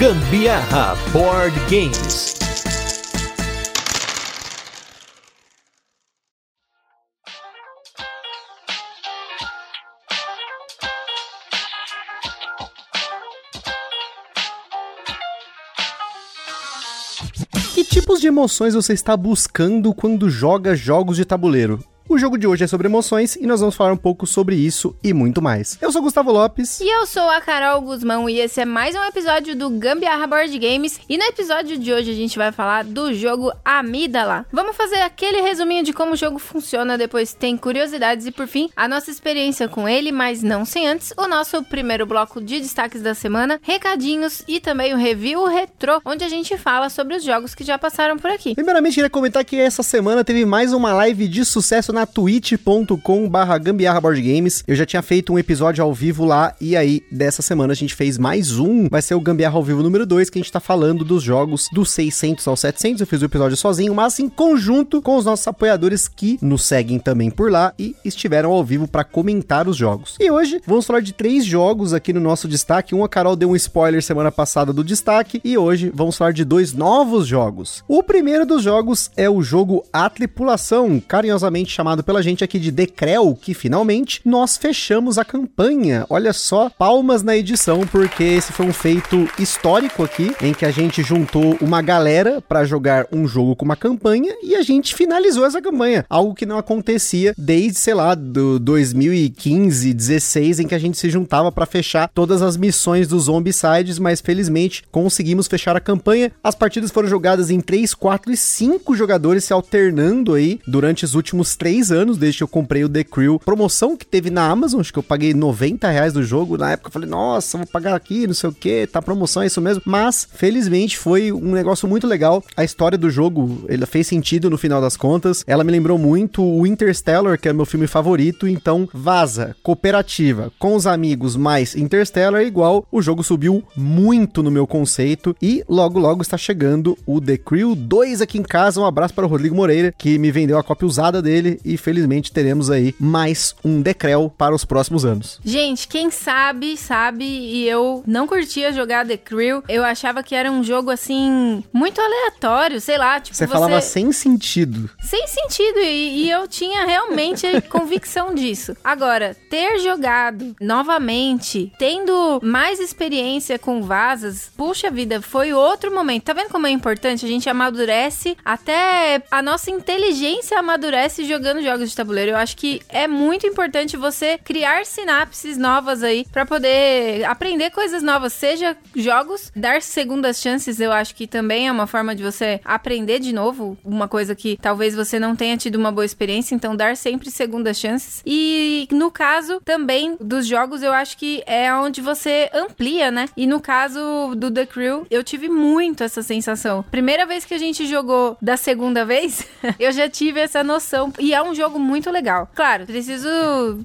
Gambiarra Board Games. Que tipos de emoções você está buscando quando joga jogos de tabuleiro? O jogo de hoje é sobre emoções e nós vamos falar um pouco sobre isso e muito mais. Eu sou Gustavo Lopes. E eu sou a Carol Guzmão e esse é mais um episódio do Gambiarra Board Games. E no episódio de hoje a gente vai falar do jogo Amígdala. Vamos fazer aquele resuminho de como o jogo funciona, depois tem curiosidades e por fim a nossa experiência com ele, mas não sem antes o nosso primeiro bloco de destaques da semana, recadinhos e também o review retrô, onde a gente fala sobre os jogos que já passaram por aqui. Primeiramente, queria comentar que essa semana teve mais uma live de sucesso na na twitch.com barra gambiarra board games. Eu já tinha feito um episódio ao vivo lá e aí dessa semana a gente fez mais um. Vai ser o Gambiarra ao vivo número 2 que a gente tá falando dos jogos dos 600 ao 700. Eu fiz o episódio sozinho, mas em conjunto com os nossos apoiadores que nos seguem também por lá e estiveram ao vivo para comentar os jogos. E hoje vamos falar de três jogos aqui no nosso destaque. Um a Carol deu um spoiler semana passada do destaque e hoje vamos falar de dois novos jogos. O primeiro dos jogos é o jogo A Tripulação, carinhosamente chamado chamado pela gente aqui de Decrel, que finalmente nós fechamos a campanha. Olha só, palmas na edição, porque esse foi um feito histórico aqui, em que a gente juntou uma galera para jogar um jogo com uma campanha e a gente finalizou essa campanha. Algo que não acontecia desde, sei lá, do 2015, 16, em que a gente se juntava para fechar todas as missões dos Zombicides, mas felizmente conseguimos fechar a campanha. As partidas foram jogadas em 3, 4 e 5 jogadores se alternando aí durante os últimos 3 três anos desde que eu comprei o The Crew. Promoção que teve na Amazon, acho que eu paguei 90 reais do jogo. Na época eu falei, nossa, vou pagar aqui, não sei o que, tá promoção, é isso mesmo. Mas, felizmente, foi um negócio muito legal. A história do jogo, ele fez sentido no final das contas. Ela me lembrou muito o Interstellar, que é meu filme favorito. Então, vaza, cooperativa, com os amigos, mais Interstellar igual. O jogo subiu muito no meu conceito. E logo, logo está chegando o The Crew 2 aqui em casa. Um abraço para o Rodrigo Moreira, que me vendeu a cópia usada dele e felizmente teremos aí mais um Decrel para os próximos anos. Gente, quem sabe, sabe, e eu não curtia jogar The Crew. Eu achava que era um jogo assim, muito aleatório, sei lá, tipo. Você, você... falava sem sentido. Sem sentido, e, e eu tinha realmente convicção disso. Agora, ter jogado novamente, tendo mais experiência com vazas, puxa vida, foi outro momento. Tá vendo como é importante? A gente amadurece, até a nossa inteligência amadurece jogando jogos de tabuleiro. Eu acho que é muito importante você criar sinapses novas aí para poder aprender coisas novas, seja jogos, dar segundas chances, eu acho que também é uma forma de você aprender de novo, uma coisa que talvez você não tenha tido uma boa experiência, então dar sempre segundas chances. E no caso também dos jogos, eu acho que é onde você amplia, né? E no caso do The Crew, eu tive muito essa sensação. Primeira vez que a gente jogou da segunda vez, eu já tive essa noção. E é um um jogo muito legal. Claro, preciso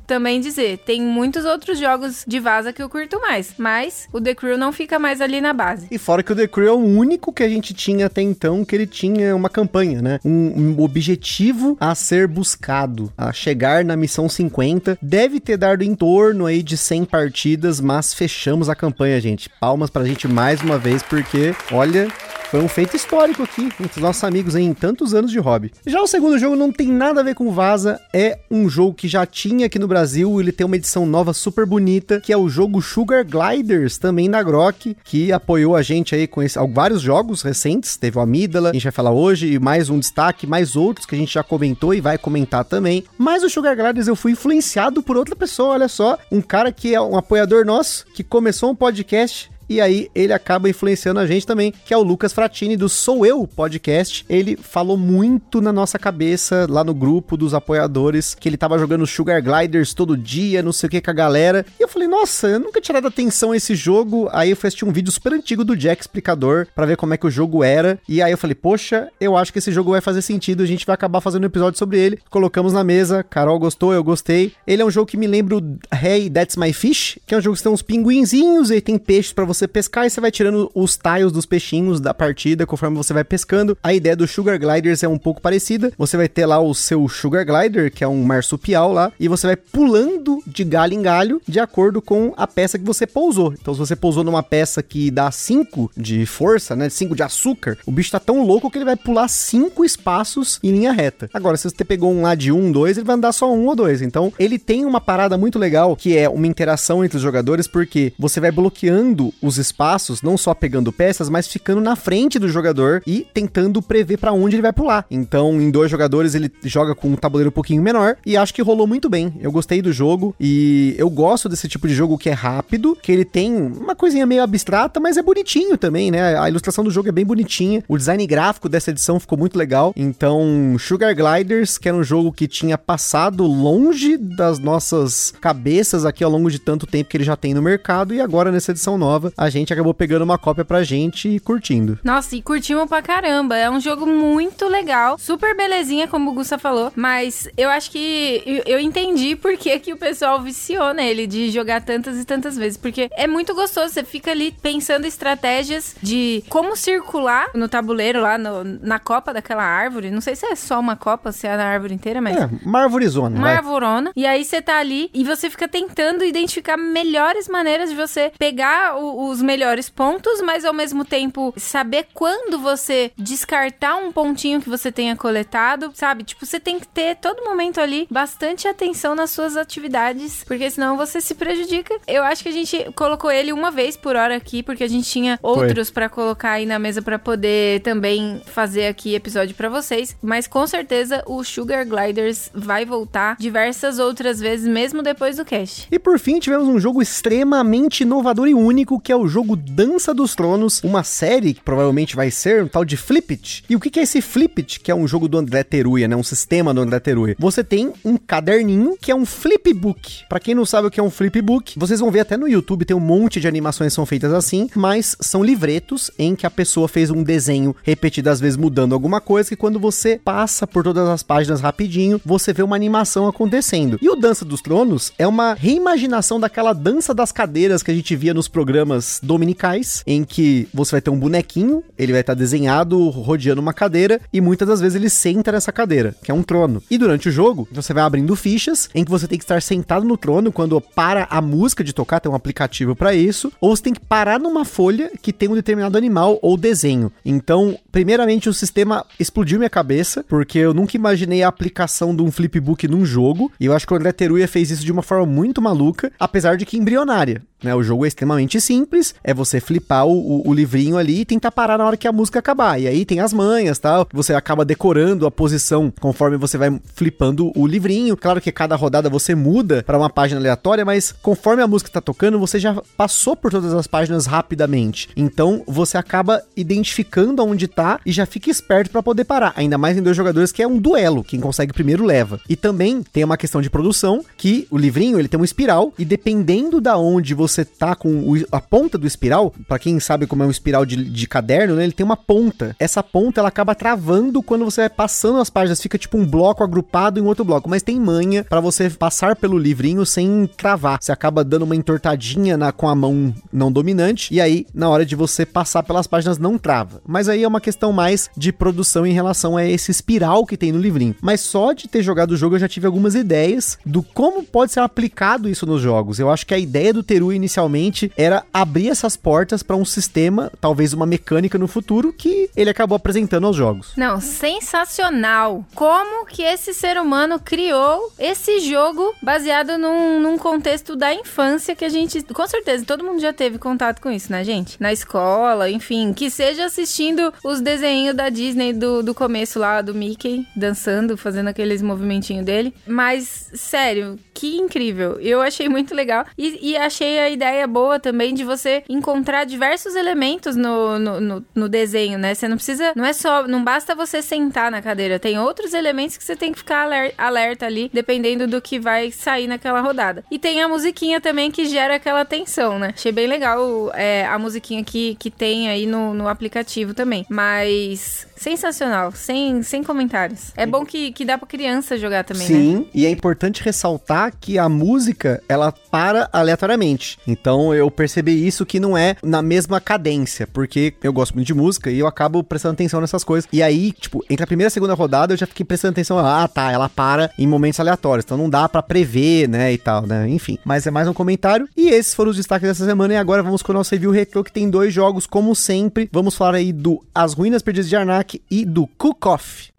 também dizer, tem muitos outros jogos de vaza que eu curto mais, mas o The Crew não fica mais ali na base. E fora que o The Crew é o único que a gente tinha até então que ele tinha uma campanha, né? Um, um objetivo a ser buscado, a chegar na missão 50. Deve ter dado em torno aí de 100 partidas, mas fechamos a campanha, gente. Palmas pra gente mais uma vez, porque, olha, foi um feito histórico aqui entre os nossos amigos em tantos anos de hobby. Já o segundo jogo não tem nada a ver com Vaza, é um jogo que já tinha aqui no Brasil, ele tem uma edição nova super bonita, que é o jogo Sugar Gliders, também da Grok, que apoiou a gente aí com esse, vários jogos recentes, teve o Amígdala, a gente vai falar hoje, e mais um destaque, mais outros que a gente já comentou e vai comentar também. Mas o Sugar Gliders eu fui influenciado por outra pessoa, olha só, um cara que é um apoiador nosso, que começou um podcast e aí ele acaba influenciando a gente também, que é o Lucas Fratini do Sou Eu Podcast. Ele falou muito na nossa cabeça lá no grupo dos apoiadores que ele tava jogando Sugar Gliders todo dia, não sei o que com a galera. E eu falei, nossa, eu nunca tinha dado atenção a esse jogo. Aí eu fui assistir um vídeo super antigo do Jack Explicador para ver como é que o jogo era. E aí eu falei, poxa, eu acho que esse jogo vai fazer sentido, a gente vai acabar fazendo um episódio sobre ele. Colocamos na mesa, Carol gostou, eu gostei. Ele é um jogo que me lembra o Hey, That's My Fish, que é um jogo que tem uns pinguinzinhos e tem peixes para você você pescar e você vai tirando os tiles dos peixinhos da partida conforme você vai pescando. A ideia do Sugar Gliders é um pouco parecida. Você vai ter lá o seu Sugar Glider, que é um marsupial lá, e você vai pulando de galho em galho de acordo com a peça que você pousou. Então, se você pousou numa peça que dá 5 de força, né, 5 de açúcar, o bicho tá tão louco que ele vai pular 5 espaços em linha reta. Agora, se você pegou um lá de 1, um, 2, ele vai andar só um ou dois. Então, ele tem uma parada muito legal que é uma interação entre os jogadores, porque você vai bloqueando os espaços, não só pegando peças, mas ficando na frente do jogador e tentando prever para onde ele vai pular. Então, em dois jogadores, ele joga com um tabuleiro um pouquinho menor e acho que rolou muito bem. Eu gostei do jogo e eu gosto desse tipo de jogo que é rápido, que ele tem uma coisinha meio abstrata, mas é bonitinho também, né? A ilustração do jogo é bem bonitinha. O design gráfico dessa edição ficou muito legal. Então, Sugar Gliders, que era um jogo que tinha passado longe das nossas cabeças aqui ao longo de tanto tempo que ele já tem no mercado e agora nessa edição nova, a gente acabou pegando uma cópia pra gente e curtindo. Nossa, e curtimos pra caramba. É um jogo muito legal, super belezinha, como o Gusta falou, mas eu acho que eu entendi por que, que o pessoal viciou nele de jogar tantas e tantas vezes, porque é muito gostoso, você fica ali pensando estratégias de como circular no tabuleiro lá no, na copa daquela árvore. Não sei se é só uma copa, se é na árvore inteira, mas. É, uma árvorezona. Uma árvorona. E aí você tá ali e você fica tentando identificar melhores maneiras de você pegar o, os melhores pontos, mas ao mesmo tempo saber quando você descartar um pontinho que você tenha coletado, sabe? Tipo, você tem que ter todo momento ali bastante atenção nas suas atividades, porque senão você se prejudica. Eu acho que a gente colocou ele uma vez por hora aqui, porque a gente tinha outros para colocar aí na mesa para poder também fazer aqui episódio para vocês, mas com certeza o Sugar Gliders vai voltar diversas outras vezes mesmo depois do cast. E por fim, tivemos um jogo extremamente inovador e único, que é o jogo Dança dos Tronos, uma série que provavelmente vai ser um tal de Flipit. E o que é esse Flipit, que é um jogo do André Teruya, né? Um sistema do André Teruya. Você tem um caderninho que é um flipbook. Para quem não sabe o que é um flipbook, vocês vão ver até no YouTube, tem um monte de animações que são feitas assim, mas são livretos em que a pessoa fez um desenho repetidas vezes mudando alguma coisa, que quando você passa por todas as páginas rapidinho, você vê uma animação acontecendo. E o Dança dos Tronos é uma reimaginação daquela dança das cadeiras que a gente via nos programas dominicais, em que você vai ter um bonequinho, ele vai estar desenhado rodeando uma cadeira e muitas das vezes ele senta nessa cadeira, que é um trono. E durante o jogo, você vai abrindo fichas em que você tem que estar sentado no trono quando para a música de tocar, tem um aplicativo para isso, ou você tem que parar numa folha que tem um determinado animal ou desenho. Então, primeiramente o sistema explodiu minha cabeça, porque eu nunca imaginei a aplicação de um flipbook num jogo, e eu acho que o André Teruya fez isso de uma forma muito maluca, apesar de que embrionária. Né? O jogo é extremamente simples, é você flipar o, o, o, livrinho ali e tentar parar na hora que a música acabar. E aí tem as manhas, tal, você acaba decorando a posição conforme você vai flipando o livrinho. Claro que cada rodada você muda para uma página aleatória, mas conforme a música tá tocando, você já passou por todas as páginas rapidamente. Então você acaba identificando aonde tá e já fica esperto para poder parar. Ainda mais em dois jogadores que é um duelo, quem consegue primeiro leva. E também tem uma questão de produção que o livrinho ele tem uma espiral e dependendo da onde você tá com o, a ponta do espiral, para quem sabe como é um espiral de, de caderno, né, ele tem uma ponta. Essa ponta ela acaba travando quando você vai passando as páginas, fica tipo um bloco agrupado em outro bloco, mas tem manha para você passar pelo livrinho sem travar. Você acaba dando uma entortadinha na, com a mão não dominante e aí na hora de você passar pelas páginas não trava. Mas aí é uma questão mais de produção em relação a esse espiral que tem no livrinho. Mas só de ter jogado o jogo eu já tive algumas ideias do como pode ser aplicado isso nos jogos. Eu acho que a ideia do Teru inicialmente era abrir essas portas para um sistema, talvez uma mecânica no futuro, que ele acabou apresentando aos jogos. Não, sensacional! Como que esse ser humano criou esse jogo baseado num, num contexto da infância que a gente. Com certeza, todo mundo já teve contato com isso, né, gente? Na escola, enfim, que seja assistindo os desenhos da Disney do, do começo lá, do Mickey, dançando, fazendo aqueles movimentinhos dele. Mas, sério, que incrível! Eu achei muito legal e, e achei a ideia boa também de você encontrar diversos elementos no, no, no, no, desenho, né? Você não precisa. Não é só. Não basta você sentar na cadeira. Tem outros elementos que você tem que ficar alerta, ali, dependendo do que vai sair naquela rodada. E tem a musiquinha também que gera aquela tensão, né? Achei bem legal é, a musiquinha que, que tem aí no, no aplicativo também. Mas sensacional, sem, sem comentários. É bom que, que dá pra criança jogar também, Sim, né? e é importante ressaltar que a música, ela para aleatoriamente. Então eu percebi isso que não é na mesma cadência, porque eu gosto muito de música e eu acabo prestando atenção nessas coisas. E aí, tipo, entre a primeira e a segunda rodada eu já fiquei prestando atenção, ah, tá, ela para em momentos aleatórios, então não dá para prever, né, e tal, né? Enfim, mas é mais um comentário. E esses foram os destaques dessa semana e agora vamos com o nosso review retro que tem dois jogos como sempre. Vamos falar aí do As Ruínas Perdidas de Arnak e do Cook Off.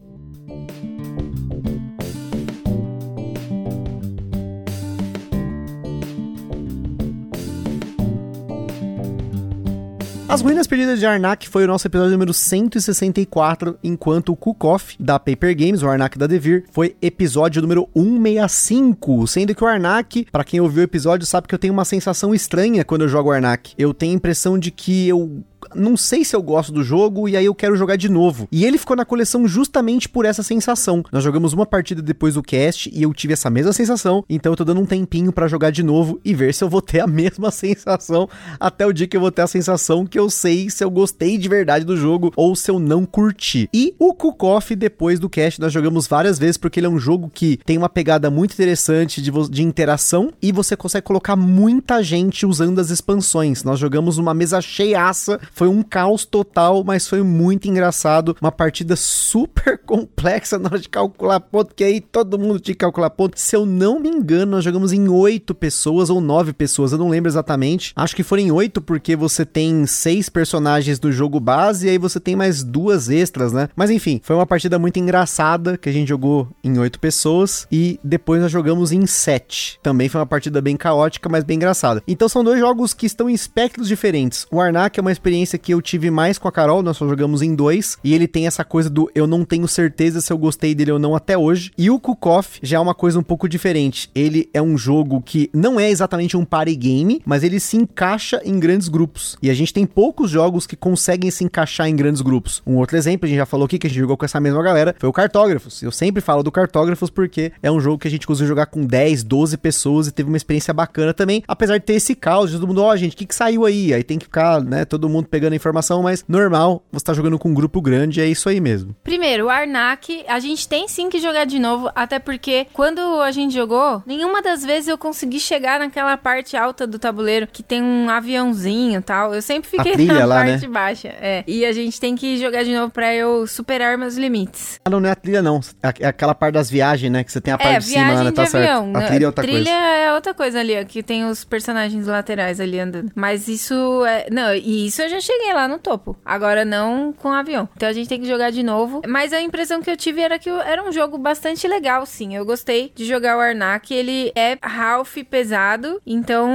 As Ruínas Perdidas de Arnak foi o nosso episódio número 164, enquanto o Cook-Off da Paper Games, o Arnak da Devir, foi episódio número 165, sendo que o Arnak, para quem ouviu o episódio, sabe que eu tenho uma sensação estranha quando eu jogo Arnak. Eu tenho a impressão de que eu não sei se eu gosto do jogo e aí eu quero jogar de novo. E ele ficou na coleção justamente por essa sensação. Nós jogamos uma partida depois do cast e eu tive essa mesma sensação, então eu tô dando um tempinho para jogar de novo e ver se eu vou ter a mesma sensação até o dia que eu vou ter a sensação que eu sei se eu gostei de verdade do jogo ou se eu não curti. E o Kukoff, depois do cast, nós jogamos várias vezes porque ele é um jogo que tem uma pegada muito interessante de, de interação e você consegue colocar muita gente usando as expansões. Nós jogamos uma mesa cheiaça foi um caos total, mas foi muito engraçado. Uma partida super complexa na hora de calcular ponto, que aí todo mundo tinha que calcular ponto. Se eu não me engano, nós jogamos em oito pessoas ou nove pessoas, eu não lembro exatamente. Acho que foram em oito porque você tem seis personagens do jogo base e aí você tem mais duas extras, né? Mas enfim, foi uma partida muito engraçada que a gente jogou em oito pessoas e depois nós jogamos em sete. Também foi uma partida bem caótica, mas bem engraçada. Então são dois jogos que estão em espectros diferentes. O Arnak é uma experiência experiência que eu tive mais com a Carol, nós só jogamos em dois, e ele tem essa coisa do eu não tenho certeza se eu gostei dele ou não até hoje. E o Cook já é uma coisa um pouco diferente. Ele é um jogo que não é exatamente um party game, mas ele se encaixa em grandes grupos. E a gente tem poucos jogos que conseguem se encaixar em grandes grupos. Um outro exemplo, a gente já falou aqui que a gente jogou com essa mesma galera, foi o Cartógrafos. Eu sempre falo do Cartógrafos porque é um jogo que a gente conseguiu jogar com 10, 12 pessoas e teve uma experiência bacana também, apesar de ter esse caos, de todo mundo, ó, oh, gente, o que, que saiu aí? Aí tem que ficar, né, todo mundo pegando a informação, mas normal, você tá jogando com um grupo grande, é isso aí mesmo. Primeiro, o Arnak, a gente tem sim que jogar de novo, até porque quando a gente jogou, nenhuma das vezes eu consegui chegar naquela parte alta do tabuleiro que tem um aviãozinho e tal. Eu sempre fiquei na lá, parte né? baixa. É. E a gente tem que jogar de novo pra eu superar meus limites. Ah, não, não é a trilha, não. É, é aquela parte das viagens, né? Que você tem a é, parte de cima, né? Tá avião. certo. A trilha é outra trilha coisa. Trilha é outra coisa ali, ó, que tem os personagens laterais ali andando. Mas isso é. Não, e isso eu já cheguei lá no topo. Agora não com avião. Então a gente tem que jogar de novo. Mas a impressão que eu tive era que era um jogo bastante legal, sim. Eu gostei de jogar o Arnak. Ele é half pesado, então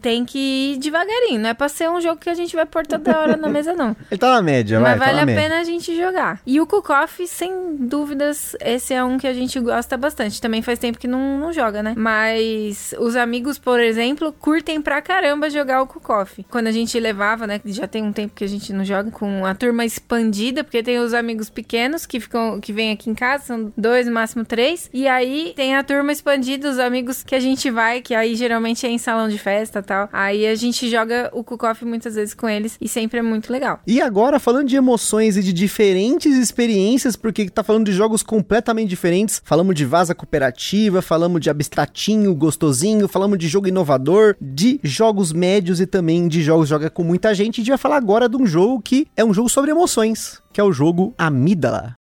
tem que ir devagarinho. Não é pra ser um jogo que a gente vai pôr toda hora na mesa, não. Ele tá na média, Mas vai. Mas vale a média. pena a gente jogar. E o Kukoff, sem dúvidas, esse é um que a gente gosta bastante. Também faz tempo que não, não joga, né? Mas os amigos, por exemplo, curtem pra caramba jogar o Kukoff. Quando a gente levava, né? Já tem um tempo que a gente não joga com a turma expandida, porque tem os amigos pequenos que ficam, que vêm aqui em casa, são dois, no máximo três. E aí tem a turma expandida, os amigos que a gente vai, que aí geralmente é em salão de festa tal. Aí a gente joga o Kukoff muitas vezes com eles e sempre é muito legal. E agora, falando de emoções e de diferentes experiências, porque tá falando de jogos completamente diferentes, falamos de vaza cooperativa, falamos de abstratinho, gostosinho, falamos de jogo inovador, de jogos médios e também de jogos joga com muita gente. Gente vai falar agora de um jogo que é um jogo sobre emoções, que é o jogo Amígdala.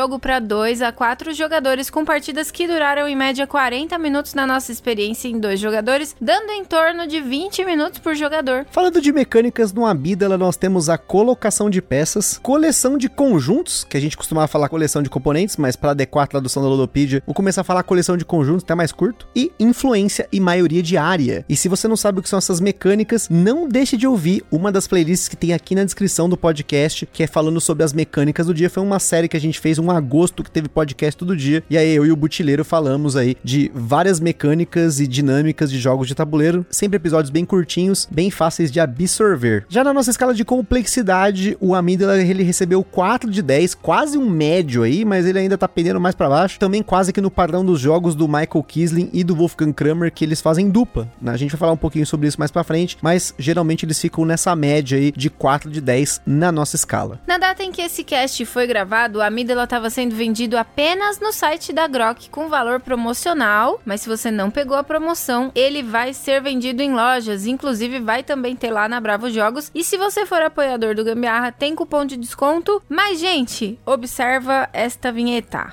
Jogo para 2 a 4 jogadores com partidas que duraram em média 40 minutos na nossa experiência em dois jogadores, dando em torno de 20 minutos por jogador. Falando de mecânicas no Abídala, nós temos a colocação de peças, coleção de conjuntos, que a gente costumava falar coleção de componentes, mas para adequar a tradução da Ludopedia, vou começar a falar coleção de conjuntos, até mais curto, e influência e maioria diária. E se você não sabe o que são essas mecânicas, não deixe de ouvir uma das playlists que tem aqui na descrição do podcast, que é falando sobre as mecânicas do dia. Foi uma série que a gente fez um agosto que teve podcast todo dia. E aí eu e o Butileiro falamos aí de várias mecânicas e dinâmicas de jogos de tabuleiro, sempre episódios bem curtinhos, bem fáceis de absorver. Já na nossa escala de complexidade, o Amígdala ele recebeu 4 de 10, quase um médio aí, mas ele ainda tá pendendo mais para baixo. Também quase que no padrão dos jogos do Michael Kisling e do Wolfgang Kramer que eles fazem dupla. Né? A gente vai falar um pouquinho sobre isso mais para frente, mas geralmente eles ficam nessa média aí de 4 de 10 na nossa escala. Na data em que esse cast foi gravado, a Amígdala estava sendo vendido apenas no site da Grok com valor promocional, mas se você não pegou a promoção, ele vai ser vendido em lojas, inclusive vai também ter lá na Bravo Jogos. E se você for apoiador do Gambiarra, tem cupom de desconto. Mas gente, observa esta vinheta.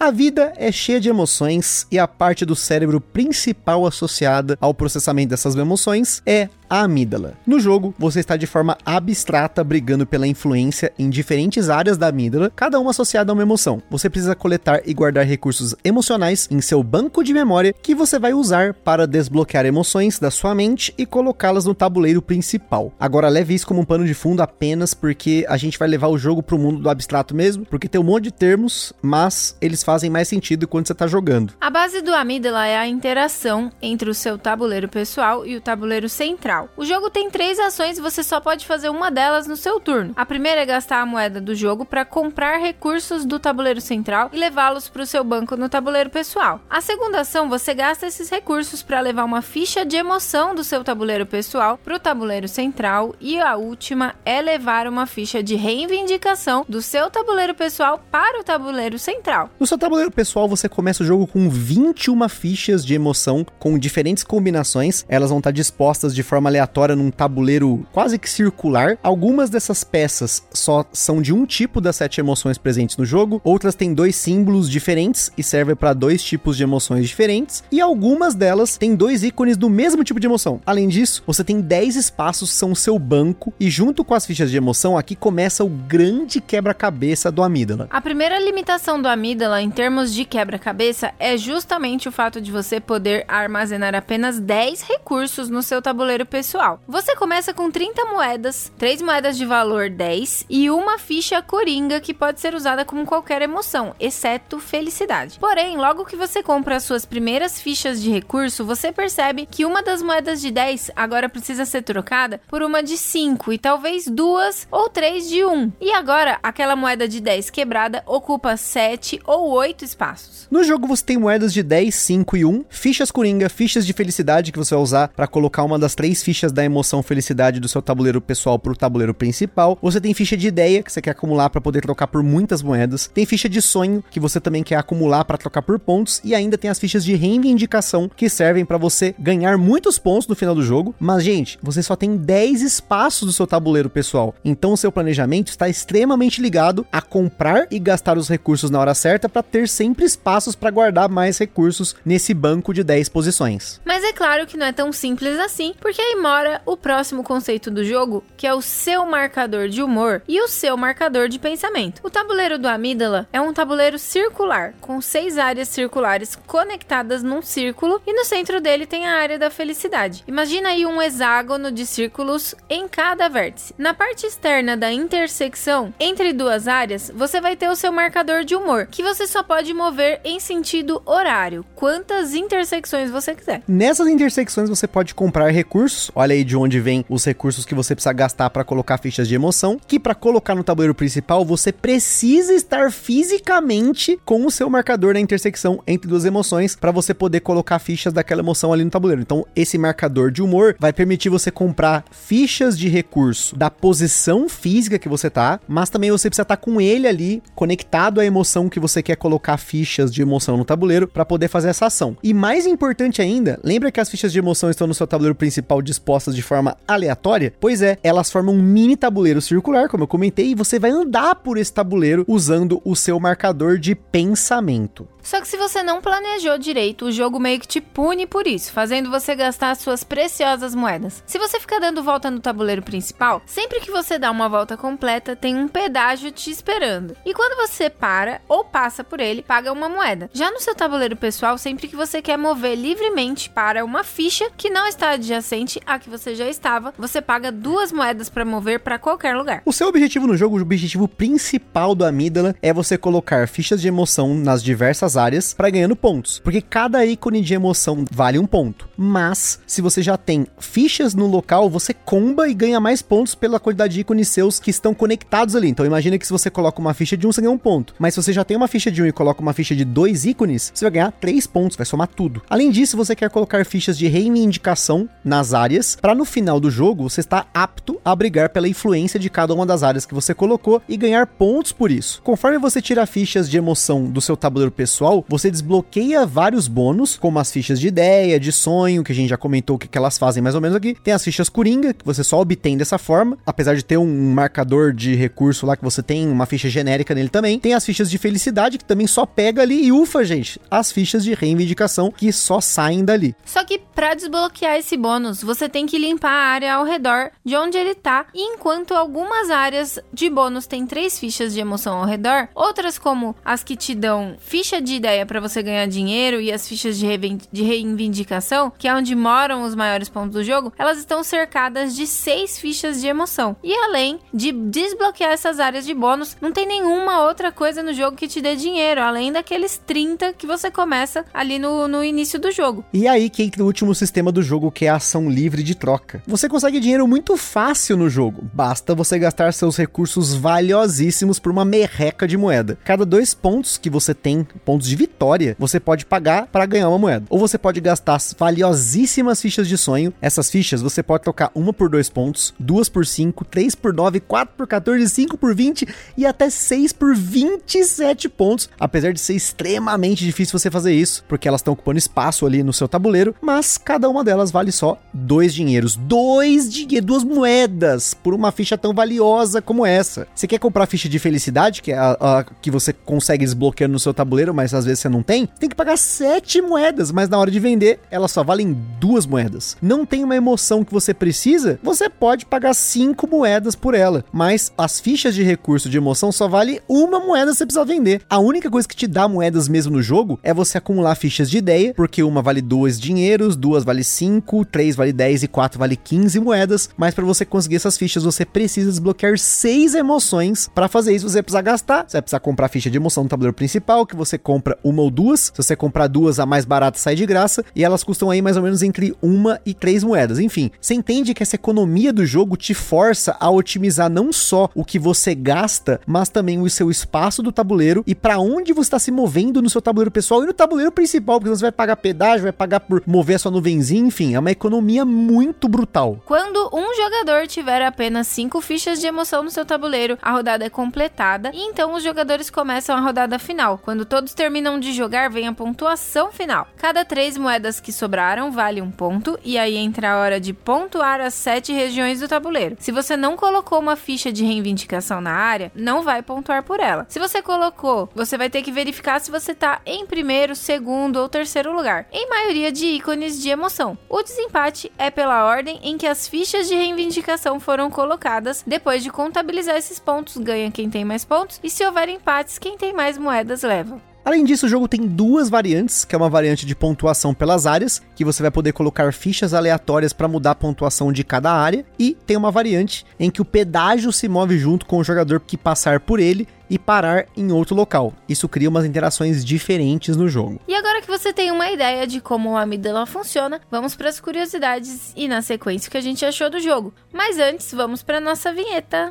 A vida é cheia de emoções e a parte do cérebro principal associada ao processamento dessas emoções é a amígdala. No jogo, você está de forma abstrata brigando pela influência em diferentes áreas da amígdala, cada uma associada a uma emoção. Você precisa coletar e guardar recursos emocionais em seu banco de memória que você vai usar para desbloquear emoções da sua mente e colocá-las no tabuleiro principal. Agora leve isso como um pano de fundo apenas porque a gente vai levar o jogo para o mundo do abstrato mesmo, porque tem um monte de termos, mas eles fazem mais sentido quando você está jogando. A base do amígdala é a interação entre o seu tabuleiro pessoal e o tabuleiro central central. O jogo tem três ações e você só pode fazer uma delas no seu turno. A primeira é gastar a moeda do jogo para comprar recursos do tabuleiro central e levá-los para o seu banco no tabuleiro pessoal. A segunda ação, você gasta esses recursos para levar uma ficha de emoção do seu tabuleiro pessoal para o tabuleiro central. E a última é levar uma ficha de reivindicação do seu tabuleiro pessoal para o tabuleiro central. No seu tabuleiro pessoal, você começa o jogo com 21 fichas de emoção com diferentes combinações. Elas vão estar dispostas de forma aleatória num tabuleiro quase que circular. Algumas dessas peças só são de um tipo das sete emoções presentes no jogo, outras têm dois símbolos diferentes e servem para dois tipos de emoções diferentes, e algumas delas têm dois ícones do mesmo tipo de emoção. Além disso, você tem 10 espaços que são o seu banco, e junto com as fichas de emoção, aqui começa o grande quebra-cabeça do amígdala. A primeira limitação do amígdala em termos de quebra-cabeça é justamente o fato de você poder armazenar apenas 10 recursos no seu tabuleiro pessoal. Você começa com 30 moedas, 3 moedas de valor 10 e uma ficha coringa que pode ser usada como qualquer emoção, exceto felicidade. Porém, logo que você compra as suas primeiras fichas de recurso, você percebe que uma das moedas de 10 agora precisa ser trocada por uma de 5 e talvez duas ou três de 1. E agora, aquela moeda de 10 quebrada ocupa 7 ou 8 espaços. No jogo você tem moedas de 10, 5 e 1, fichas coringa, fichas de felicidade que você vai usar para colocar uma das três fichas da emoção felicidade do seu tabuleiro pessoal para o tabuleiro principal. Você tem ficha de ideia que você quer acumular para poder trocar por muitas moedas. Tem ficha de sonho que você também quer acumular para trocar por pontos e ainda tem as fichas de reivindicação que servem para você ganhar muitos pontos no final do jogo. Mas gente, você só tem 10 espaços do seu tabuleiro pessoal. Então o seu planejamento está extremamente ligado a comprar e gastar os recursos na hora certa para ter sempre espaços para guardar mais recursos nesse banco de 10 posições. Mas é claro que não é tão simples assim, porque aí mora o próximo conceito do jogo, que é o seu marcador de humor e o seu marcador de pensamento. O tabuleiro do amígdala é um tabuleiro circular, com seis áreas circulares conectadas num círculo e no centro dele tem a área da felicidade. Imagina aí um hexágono de círculos em cada vértice. Na parte externa da intersecção entre duas áreas, você vai ter o seu marcador de humor, que você só pode mover em sentido horário, quantas intersecções você quiser. Nessas intersecções você pode comprar recursos Olha aí de onde vem os recursos que você precisa gastar para colocar fichas de emoção, que para colocar no tabuleiro principal você precisa estar fisicamente com o seu marcador na intersecção entre duas emoções para você poder colocar fichas daquela emoção ali no tabuleiro. Então, esse marcador de humor vai permitir você comprar fichas de recurso da posição física que você tá, mas também você precisa estar tá com ele ali conectado à emoção que você quer colocar fichas de emoção no tabuleiro para poder fazer essa ação. E mais importante ainda, lembra que as fichas de emoção estão no seu tabuleiro principal dispostas de forma aleatória? Pois é, elas formam um mini tabuleiro circular, como eu comentei, e você vai andar por esse tabuleiro usando o seu marcador de pensamento. Só que se você não planejou direito, o jogo meio que te pune por isso, fazendo você gastar suas preciosas moedas. Se você ficar dando volta no tabuleiro principal, sempre que você dá uma volta completa, tem um pedágio te esperando. E quando você para ou passa por ele, paga uma moeda. Já no seu tabuleiro pessoal, sempre que você quer mover livremente para uma ficha que não está adjacente à que você já estava, você paga duas moedas para mover para qualquer lugar. O seu objetivo no jogo, o objetivo principal do Amígdala é você colocar fichas de emoção nas diversas áreas para ganhando pontos, porque cada ícone de emoção vale um ponto. Mas se você já tem fichas no local, você comba e ganha mais pontos pela quantidade de ícones seus que estão conectados ali. Então imagina que se você coloca uma ficha de um, você ganha um ponto. Mas se você já tem uma ficha de um e coloca uma ficha de dois ícones, você vai ganhar três pontos, vai somar tudo. Além disso, você quer colocar fichas de reivindicação nas áreas, para no final do jogo você estar apto a brigar pela influência de cada uma das áreas que você colocou e ganhar pontos por isso. Conforme você tira fichas de emoção do seu tabuleiro pessoal, você desbloqueia vários bônus, como as fichas de ideia, de sonho, que a gente já comentou o que, que elas fazem mais ou menos aqui. Tem as fichas coringa, que você só obtém dessa forma, apesar de ter um marcador de recurso lá que você tem uma ficha genérica nele também. Tem as fichas de felicidade, que também só pega ali e ufa, gente, as fichas de reivindicação que só saem dali. Só que para desbloquear esse bônus, você tem que limpar a área ao redor de onde ele tá, e enquanto algumas áreas de bônus têm três fichas de emoção ao redor, outras como as que te dão ficha de ideia para você ganhar dinheiro e as fichas de, de reivindicação, que é onde moram os maiores pontos do jogo, elas estão cercadas de seis fichas de emoção. E além de desbloquear essas áreas de bônus, não tem nenhuma outra coisa no jogo que te dê dinheiro, além daqueles 30 que você começa ali no, no início do jogo. E aí que entra o último sistema do jogo, que é a ação livre de troca. Você consegue dinheiro muito fácil no jogo, basta você gastar seus recursos valiosíssimos por uma merreca de moeda. Cada dois pontos que você tem, pontos de vitória, você pode pagar para ganhar uma moeda. Ou você pode gastar valiosíssimas fichas de sonho. Essas fichas você pode trocar uma por dois pontos, duas por cinco, três por nove, quatro por 14, cinco por 20 e até seis por 27 pontos. Apesar de ser extremamente difícil você fazer isso, porque elas estão ocupando espaço ali no seu tabuleiro, mas cada uma delas vale só dois dinheiros. Dois dinheiros, duas moedas por uma ficha tão valiosa como essa. Você quer comprar ficha de felicidade, que é a, a que você consegue desbloqueando no seu tabuleiro, mas às vezes você não tem? Tem que pagar sete moedas, mas na hora de vender, elas só valem duas moedas. Não tem uma emoção que você precisa? Você pode pagar cinco moedas por ela, mas as fichas de recurso de emoção só vale uma moeda você precisa vender. A única coisa que te dá moedas mesmo no jogo é você acumular fichas de ideia, porque uma vale dois dinheiros, duas vale cinco, três vale 10 e quatro vale 15 moedas, mas para você conseguir essas fichas você precisa desbloquear seis emoções. Para fazer isso você precisa gastar, você vai precisar comprar ficha de emoção no tabuleiro principal, que você compra uma ou duas. Se você comprar duas, a mais barata sai de graça e elas custam aí mais ou menos entre uma e três moedas. Enfim, você entende que essa economia do jogo te força a otimizar não só o que você gasta, mas também o seu espaço do tabuleiro e para onde você está se movendo no seu tabuleiro pessoal e no tabuleiro principal, porque você vai pagar pedágio, vai pagar por mover a sua nuvenzinha, enfim, é uma economia muito brutal. Quando um jogador tiver apenas cinco fichas de emoção no seu tabuleiro, a rodada é completada e então os jogadores começam a rodada final. Quando todos terminam de jogar, vem a pontuação final. Cada três moedas que sobraram vale um ponto e aí entra a hora de pontuar as sete regiões do tabuleiro. Se você não colocou uma ficha de reivindicação na área, não vai pontuar por ela. Se você colocou, você vai ter que verificar se você tá em primeiro, segundo ou terceiro lugar, em maioria de ícones de emoção. O desempate é pela ordem em que as fichas de reivindicação foram colocadas. Depois de contabilizar esses pontos, ganha quem tem mais pontos, e se houver empates, quem tem mais moedas leva. Além disso, o jogo tem duas variantes, que é uma variante de pontuação pelas áreas, que você vai poder colocar fichas aleatórias para mudar a pontuação de cada área, e tem uma variante em que o pedágio se move junto com o jogador que passar por ele e parar em outro local. Isso cria umas interações diferentes no jogo. E agora que você tem uma ideia de como o Amidala funciona, vamos para as curiosidades e na sequência o que a gente achou do jogo. Mas antes, vamos para nossa vinheta.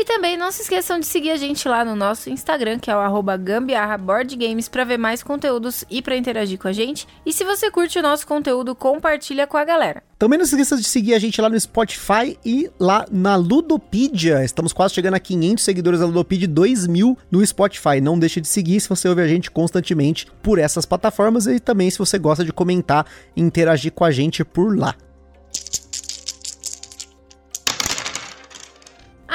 E também não se esqueçam de seguir a gente lá no nosso Instagram, que é o gambiarraboardgames, para ver mais conteúdos e para interagir com a gente. E se você curte o nosso conteúdo, compartilha com a galera. Também não se esqueça de seguir a gente lá no Spotify e lá na Ludopedia. Estamos quase chegando a 500 seguidores da Ludopedia, 2 mil no Spotify. Não deixe de seguir se você ouve a gente constantemente por essas plataformas e também se você gosta de comentar e interagir com a gente por lá.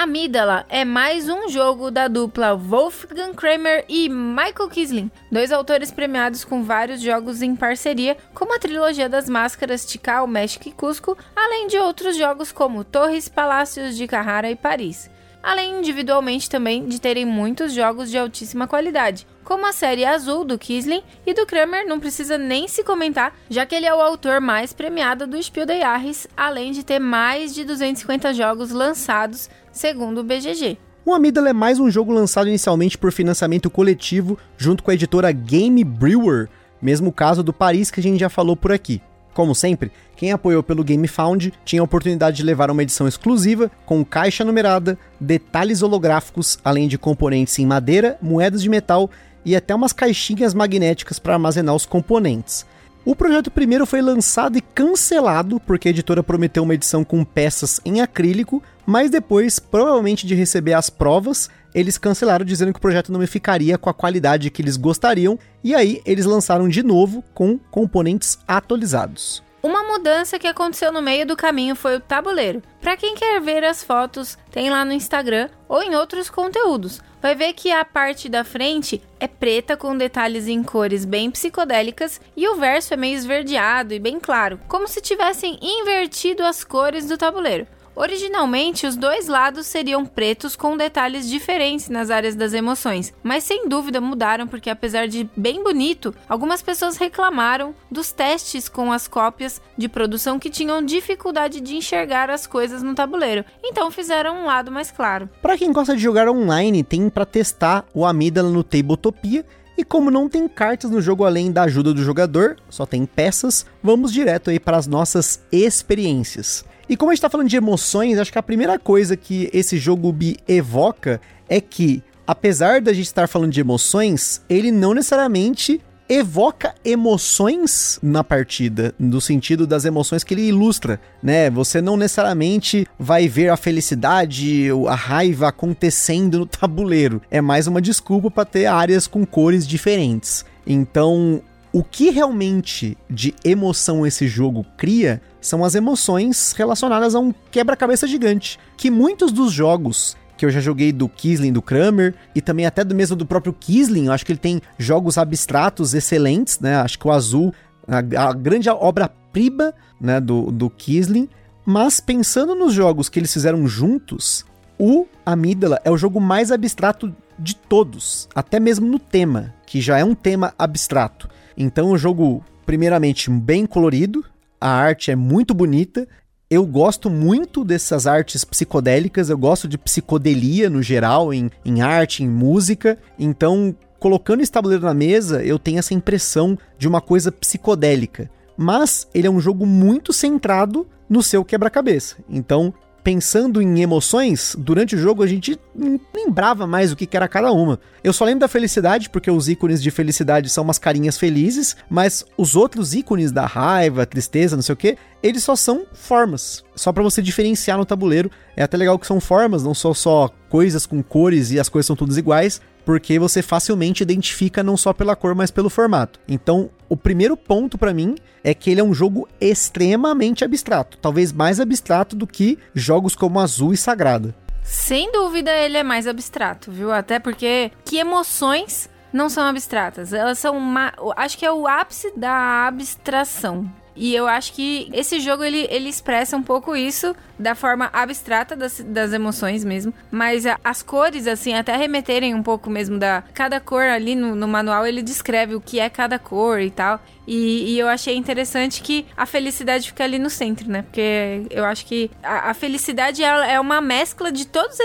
Amígdala é mais um jogo da dupla Wolfgang Kramer e Michael Kisling, dois autores premiados com vários jogos em parceria, como a trilogia das máscaras Tikal, México e Cusco, além de outros jogos como Torres, Palácios de Carrara e Paris. Além individualmente também de terem muitos jogos de altíssima qualidade, como a série Azul do Kisling e do Kramer não precisa nem se comentar, já que ele é o autor mais premiado do Spiel des Jahres, além de ter mais de 250 jogos lançados, segundo o BGG. O Amígdala é mais um jogo lançado inicialmente por financiamento coletivo junto com a editora Game Brewer, mesmo caso do Paris que a gente já falou por aqui. Como sempre, quem apoiou pelo Game Found tinha a oportunidade de levar uma edição exclusiva, com caixa numerada, detalhes holográficos, além de componentes em madeira, moedas de metal e até umas caixinhas magnéticas para armazenar os componentes. O projeto primeiro foi lançado e cancelado porque a editora prometeu uma edição com peças em acrílico, mas depois, provavelmente de receber as provas, eles cancelaram dizendo que o projeto não ficaria com a qualidade que eles gostariam, e aí eles lançaram de novo com componentes atualizados. Uma mudança que aconteceu no meio do caminho foi o tabuleiro. Para quem quer ver as fotos, tem lá no Instagram ou em outros conteúdos. Vai ver que a parte da frente é preta com detalhes em cores bem psicodélicas e o verso é meio esverdeado e bem claro, como se tivessem invertido as cores do tabuleiro. Originalmente, os dois lados seriam pretos com detalhes diferentes nas áreas das emoções, mas sem dúvida mudaram porque, apesar de bem bonito, algumas pessoas reclamaram dos testes com as cópias de produção que tinham dificuldade de enxergar as coisas no tabuleiro, então fizeram um lado mais claro. Para quem gosta de jogar online, tem para testar o Amígdala no Tabletopia. E como não tem cartas no jogo além da ajuda do jogador, só tem peças, vamos direto aí para as nossas experiências. E como a gente tá falando de emoções, acho que a primeira coisa que esse jogo me evoca é que, apesar da gente estar falando de emoções, ele não necessariamente evoca emoções na partida, no sentido das emoções que ele ilustra, né? Você não necessariamente vai ver a felicidade, a raiva acontecendo no tabuleiro. É mais uma desculpa para ter áreas com cores diferentes. Então, o que realmente de emoção esse jogo cria são as emoções relacionadas a um quebra-cabeça gigante, que muitos dos jogos que eu já joguei do Kisling, do Kramer, e também até do mesmo do próprio Kisling, eu acho que ele tem jogos abstratos excelentes, né? Acho que o Azul, a, a grande obra-prima né, do, do Kisling, mas pensando nos jogos que eles fizeram juntos, o Amígdala é o jogo mais abstrato de todos, até mesmo no tema, que já é um tema abstrato. Então o jogo, primeiramente, bem colorido, a arte é muito bonita. Eu gosto muito dessas artes psicodélicas, eu gosto de psicodelia no geral, em, em arte, em música. Então, colocando esse tabuleiro na mesa, eu tenho essa impressão de uma coisa psicodélica. Mas ele é um jogo muito centrado no seu quebra-cabeça. Então, pensando em emoções, durante o jogo a gente não lembrava mais o que era cada uma. Eu só lembro da felicidade, porque os ícones de felicidade são umas carinhas felizes, mas os outros ícones da raiva, tristeza, não sei o que, eles só são formas. Só para você diferenciar no tabuleiro. É até legal que são formas, não são só coisas com cores e as coisas são todas iguais, porque você facilmente identifica não só pela cor, mas pelo formato. Então, o primeiro ponto para mim é que ele é um jogo extremamente abstrato, talvez mais abstrato do que jogos como Azul e Sagrada. Sem dúvida, ele é mais abstrato, viu? Até porque que emoções não são abstratas? Elas são uma, acho que é o ápice da abstração. E eu acho que esse jogo ele, ele expressa um pouco isso da forma abstrata das, das emoções mesmo. Mas a, as cores, assim, até remeterem um pouco mesmo da. Cada cor ali no, no manual ele descreve o que é cada cor e tal. E, e, eu achei interessante que a felicidade fica ali no centro, né? Porque eu acho que a, a felicidade é, é, uma mescla de todas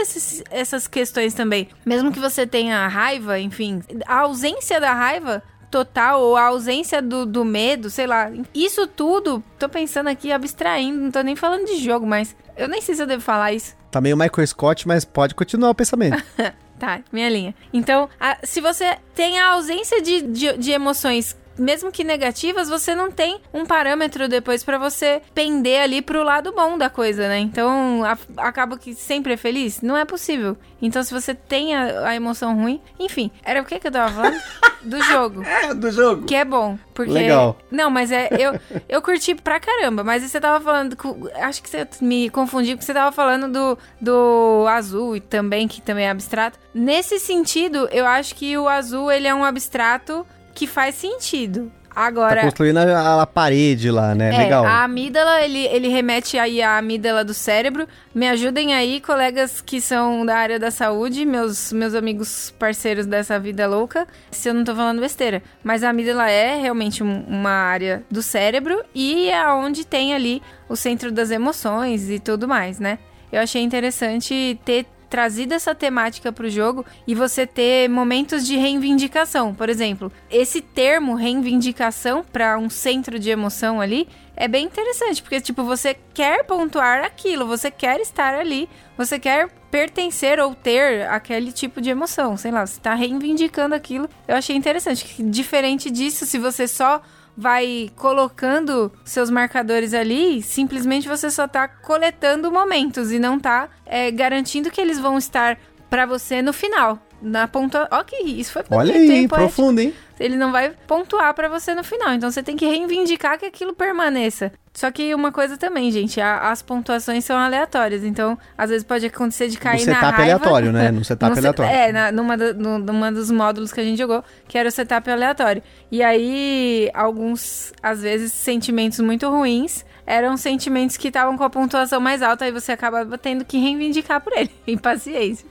essas questões também. Mesmo que você tenha raiva, enfim, a ausência da raiva total ou a ausência do, do medo, sei lá. Isso tudo, tô pensando aqui, abstraindo, não tô nem falando de jogo, mas eu nem sei se eu devo falar isso. Tá meio Michael Scott, mas pode continuar o pensamento. tá, minha linha. Então, a, se você tem a ausência de, de, de emoções mesmo que negativas, você não tem um parâmetro depois para você pender ali pro lado bom da coisa, né? Então, a, acaba que sempre é feliz? Não é possível. Então, se você tem a, a emoção ruim, enfim, era o que que eu tava falando? do jogo. É, do jogo. Que é bom. Porque. Legal. Não, mas é. Eu, eu curti pra caramba. Mas você tava falando. Acho que você me confundiu, porque você tava falando do, do azul e também, que também é abstrato. Nesse sentido, eu acho que o azul ele é um abstrato que faz sentido. Agora. Tá construindo a, a, parede lá, né? É, Legal. A amígdala, ele, ele remete aí à amígdala do cérebro. Me ajudem aí, colegas que são da área da saúde, meus, meus amigos parceiros dessa vida louca, se eu não tô falando besteira. Mas a amígdala é realmente um, uma área do cérebro e é onde tem ali o centro das emoções e tudo mais, né? Eu achei interessante ter trazido essa temática para o jogo e você ter momentos de reivindicação. Por exemplo, esse termo reivindicação para um centro de emoção ali é bem interessante, porque tipo, você quer pontuar aquilo, você quer estar ali, você quer pertencer ou ter aquele tipo de emoção, sei lá, você está reivindicando aquilo. Eu achei interessante, diferente disso, se você só vai colocando seus marcadores ali, simplesmente você só tá coletando momentos e não tá é, garantindo que eles vão estar para você no final. Na pontua... Que isso foi Olha aí, hein, profundo, hein? Ele não vai pontuar para você no final. Então você tem que reivindicar que aquilo permaneça. Só que uma coisa também, gente, a, as pontuações são aleatórias. Então, às vezes pode acontecer de cair no na setup aleatório, né? No setup no aleatório. É, na, numa, do, numa dos módulos que a gente jogou, que era o setup aleatório. E aí, alguns, às vezes, sentimentos muito ruins eram sentimentos que estavam com a pontuação mais alta, aí você acaba tendo que reivindicar por ele. Impaciência.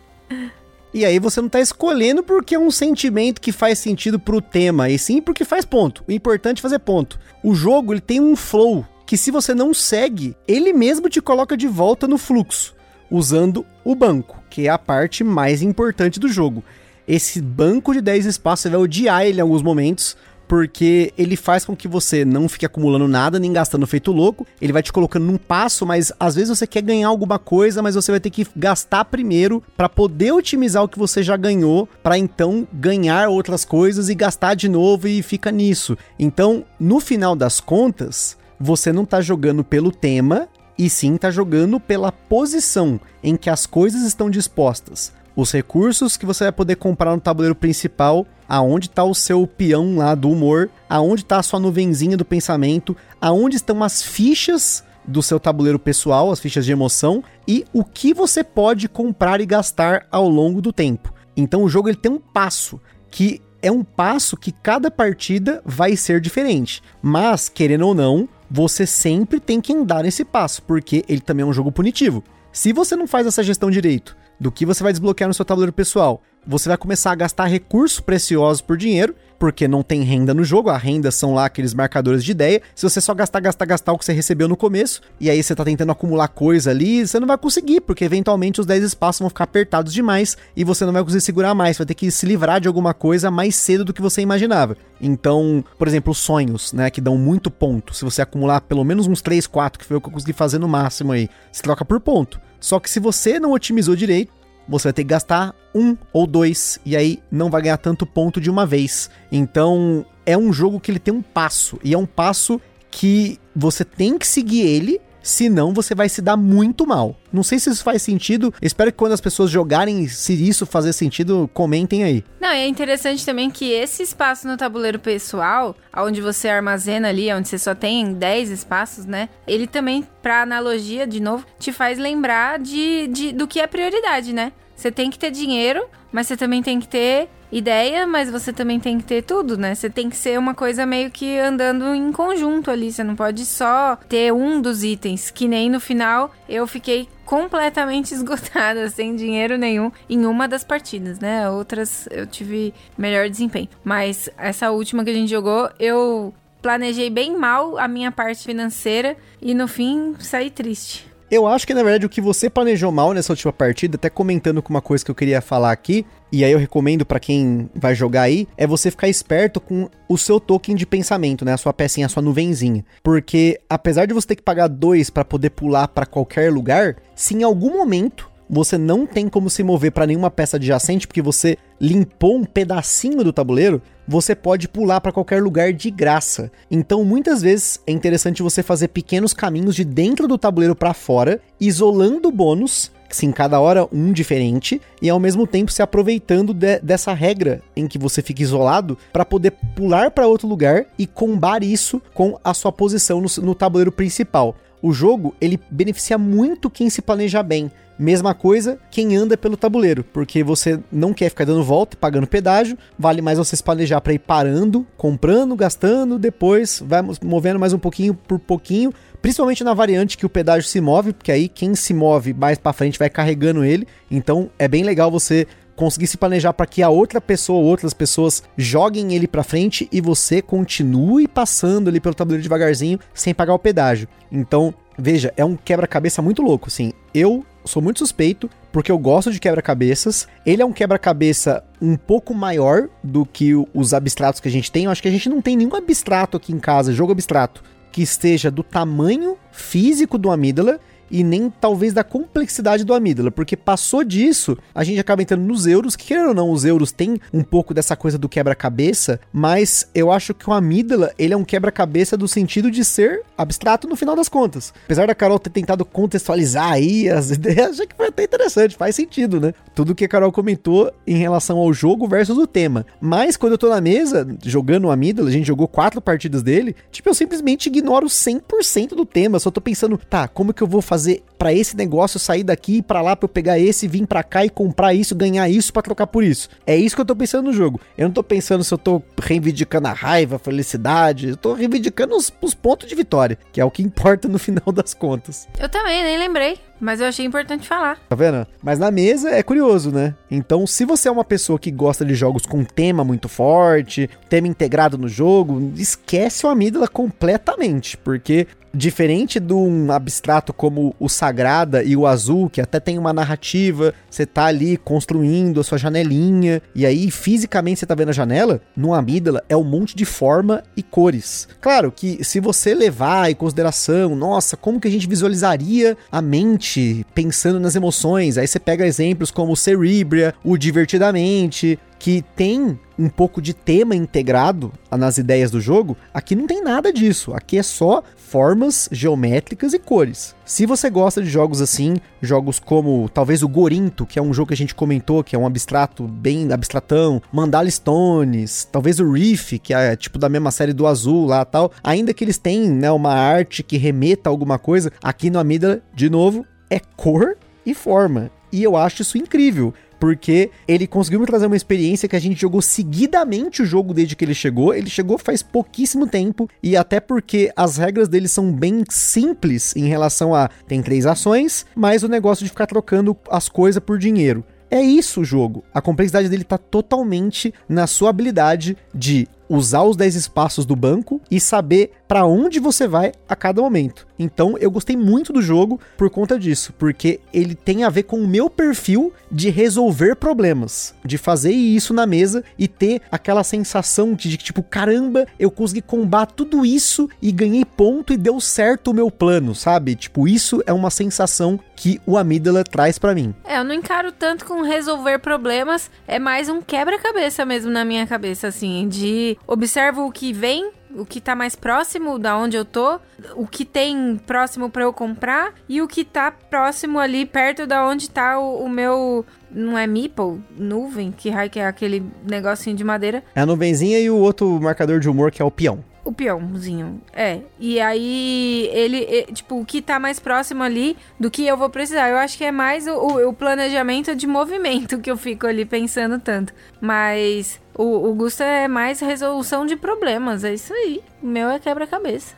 E aí você não tá escolhendo porque é um sentimento que faz sentido pro tema, e sim porque faz ponto. O importante é fazer ponto. O jogo, ele tem um flow que se você não segue, ele mesmo te coloca de volta no fluxo, usando o banco, que é a parte mais importante do jogo. Esse banco de 10 espaços, você vai odiar ele em alguns momentos, porque ele faz com que você não fique acumulando nada, nem gastando feito louco. Ele vai te colocando num passo, mas às vezes você quer ganhar alguma coisa, mas você vai ter que gastar primeiro para poder otimizar o que você já ganhou, para então ganhar outras coisas e gastar de novo e fica nisso. Então, no final das contas, você não tá jogando pelo tema, e sim tá jogando pela posição em que as coisas estão dispostas os recursos que você vai poder comprar no tabuleiro principal, aonde está o seu peão lá do humor, aonde está a sua nuvenzinha do pensamento, aonde estão as fichas do seu tabuleiro pessoal, as fichas de emoção e o que você pode comprar e gastar ao longo do tempo. Então o jogo ele tem um passo que é um passo que cada partida vai ser diferente, mas querendo ou não, você sempre tem que andar nesse passo, porque ele também é um jogo punitivo. Se você não faz essa gestão direito do que você vai desbloquear no seu tabuleiro pessoal. Você vai começar a gastar recursos preciosos por dinheiro, porque não tem renda no jogo, a renda são lá aqueles marcadores de ideia. Se você só gastar, gastar, gastar o que você recebeu no começo, e aí você tá tentando acumular coisa ali, você não vai conseguir, porque eventualmente os 10 espaços vão ficar apertados demais e você não vai conseguir segurar mais, vai ter que se livrar de alguma coisa mais cedo do que você imaginava. Então, por exemplo, os sonhos, né, que dão muito ponto. Se você acumular pelo menos uns 3, 4, que foi o que eu consegui fazer no máximo aí, você troca por ponto. Só que se você não otimizou direito, você vai ter que gastar um ou dois, e aí não vai ganhar tanto ponto de uma vez. Então, é um jogo que ele tem um passo, e é um passo que você tem que seguir ele senão você vai se dar muito mal. Não sei se isso faz sentido. Espero que quando as pessoas jogarem, se isso fazer sentido, comentem aí. Não, é interessante também que esse espaço no tabuleiro pessoal, onde você armazena ali, onde você só tem 10 espaços, né? Ele também, pra analogia, de novo, te faz lembrar de, de do que é prioridade, né? Você tem que ter dinheiro, mas você também tem que ter ideia, mas você também tem que ter tudo, né? Você tem que ser uma coisa meio que andando em conjunto ali. Você não pode só ter um dos itens, que nem no final eu fiquei completamente esgotada, sem dinheiro nenhum, em uma das partidas, né? Outras eu tive melhor desempenho. Mas essa última que a gente jogou, eu planejei bem mal a minha parte financeira e no fim saí triste. Eu acho que na verdade o que você planejou mal nessa última partida, até comentando com uma coisa que eu queria falar aqui, e aí eu recomendo para quem vai jogar aí, é você ficar esperto com o seu token de pensamento, né? A sua pecinha, a sua nuvenzinha. Porque apesar de você ter que pagar dois para poder pular para qualquer lugar, se em algum momento você não tem como se mover para nenhuma peça adjacente porque você limpou um pedacinho do tabuleiro, você pode pular para qualquer lugar de graça. Então, muitas vezes é interessante você fazer pequenos caminhos de dentro do tabuleiro para fora, isolando bônus sim, cada hora um diferente, e ao mesmo tempo se aproveitando de, dessa regra em que você fica isolado para poder pular para outro lugar e combar isso com a sua posição no, no tabuleiro principal. O jogo ele beneficia muito quem se planeja bem. Mesma coisa quem anda pelo tabuleiro, porque você não quer ficar dando volta e pagando pedágio, vale mais você se planejar para ir parando, comprando, gastando, depois vai movendo mais um pouquinho por pouquinho, principalmente na variante que o pedágio se move, porque aí quem se move mais para frente vai carregando ele. Então é bem legal você conseguir se planejar para que a outra pessoa ou outras pessoas joguem ele para frente e você continue passando ali pelo tabuleiro devagarzinho sem pagar o pedágio. Então, veja, é um quebra-cabeça muito louco, assim. Eu sou muito suspeito, porque eu gosto de quebra-cabeças. Ele é um quebra-cabeça um pouco maior do que os abstratos que a gente tem. Eu acho que a gente não tem nenhum abstrato aqui em casa, jogo abstrato, que esteja do tamanho físico do amígdala e nem talvez da complexidade do amígdala, porque passou disso, a gente acaba entrando nos euros, que querendo ou não, os euros têm um pouco dessa coisa do quebra-cabeça, mas eu acho que o amígdala, ele é um quebra-cabeça do sentido de ser abstrato no final das contas. Apesar da Carol ter tentado contextualizar aí as ideias, acho que foi até interessante, faz sentido, né? Tudo que a Carol comentou em relação ao jogo versus o tema. Mas quando eu tô na mesa, jogando o amígdala, a gente jogou quatro partidas dele, tipo, eu simplesmente ignoro 100% do tema, só tô pensando, tá, como que eu vou fazer fazer para esse negócio sair daqui para lá para eu pegar esse, vir para cá e comprar isso, ganhar isso para trocar por isso. É isso que eu tô pensando no jogo. Eu não tô pensando se eu tô reivindicando a raiva, a felicidade, eu tô reivindicando os, os pontos de vitória, que é o que importa no final das contas. Eu também, nem lembrei. Mas eu achei importante falar. Tá vendo? Mas na mesa é curioso, né? Então, se você é uma pessoa que gosta de jogos com tema muito forte, tema integrado no jogo, esquece o amígdala completamente, porque diferente de um abstrato como o Sagrada e o Azul, que até tem uma narrativa, você tá ali construindo a sua janelinha, e aí fisicamente você tá vendo a janela, no amígdala é um monte de forma e cores. Claro que se você levar em consideração, nossa, como que a gente visualizaria a mente pensando nas emoções, aí você pega exemplos como o Cerebria, o Divertidamente, que tem um pouco de tema integrado nas ideias do jogo, aqui não tem nada disso. Aqui é só formas geométricas e cores. Se você gosta de jogos assim, jogos como talvez o Gorinto, que é um jogo que a gente comentou, que é um abstrato bem abstratão, Mandala Stones, talvez o Reef, que é tipo da mesma série do Azul lá tal, ainda que eles têm né, uma arte que remeta a alguma coisa, aqui no Amida, de novo, é cor e forma. E eu acho isso incrível porque ele conseguiu me trazer uma experiência que a gente jogou seguidamente o jogo desde que ele chegou. Ele chegou faz pouquíssimo tempo e até porque as regras dele são bem simples em relação a tem três ações, mas o negócio de ficar trocando as coisas por dinheiro. É isso o jogo. A complexidade dele tá totalmente na sua habilidade de usar os 10 espaços do banco e saber para onde você vai a cada momento. Então eu gostei muito do jogo por conta disso, porque ele tem a ver com o meu perfil de resolver problemas, de fazer isso na mesa e ter aquela sensação de, tipo, caramba, eu consegui combater tudo isso e ganhei ponto e deu certo o meu plano, sabe? Tipo, isso é uma sensação que o amígdala traz para mim. É, eu não encaro tanto com resolver problemas, é mais um quebra-cabeça mesmo na minha cabeça, assim, de observo o que vem, o que tá mais próximo da onde eu tô, o que tem próximo para eu comprar e o que tá próximo ali perto da onde tá o, o meu não é meeple, nuvem, que raio que é aquele negocinho de madeira. É a nuvenzinha e o outro marcador de humor que é o peão. O peãozinho, é. E aí, ele, é, tipo, o que tá mais próximo ali do que eu vou precisar. Eu acho que é mais o, o, planejamento de movimento que eu fico ali pensando tanto. Mas o, o Gusto é mais resolução de problemas, é isso aí. O meu é quebra-cabeça.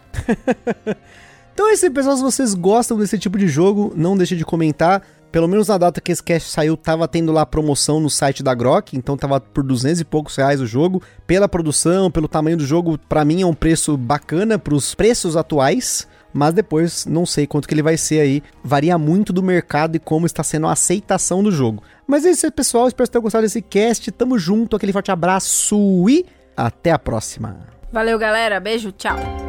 então é isso aí, pessoal. Se vocês gostam desse tipo de jogo, não deixe de comentar. Pelo menos na data que esse cast saiu, tava tendo lá promoção no site da Grok, então tava por 200 e poucos reais o jogo. Pela produção, pelo tamanho do jogo, para mim é um preço bacana pros preços atuais. Mas depois não sei quanto que ele vai ser aí. Varia muito do mercado e como está sendo a aceitação do jogo. Mas é isso aí, pessoal. Espero que tenham gostado desse cast. Tamo junto, aquele forte abraço e até a próxima. Valeu, galera. Beijo, tchau.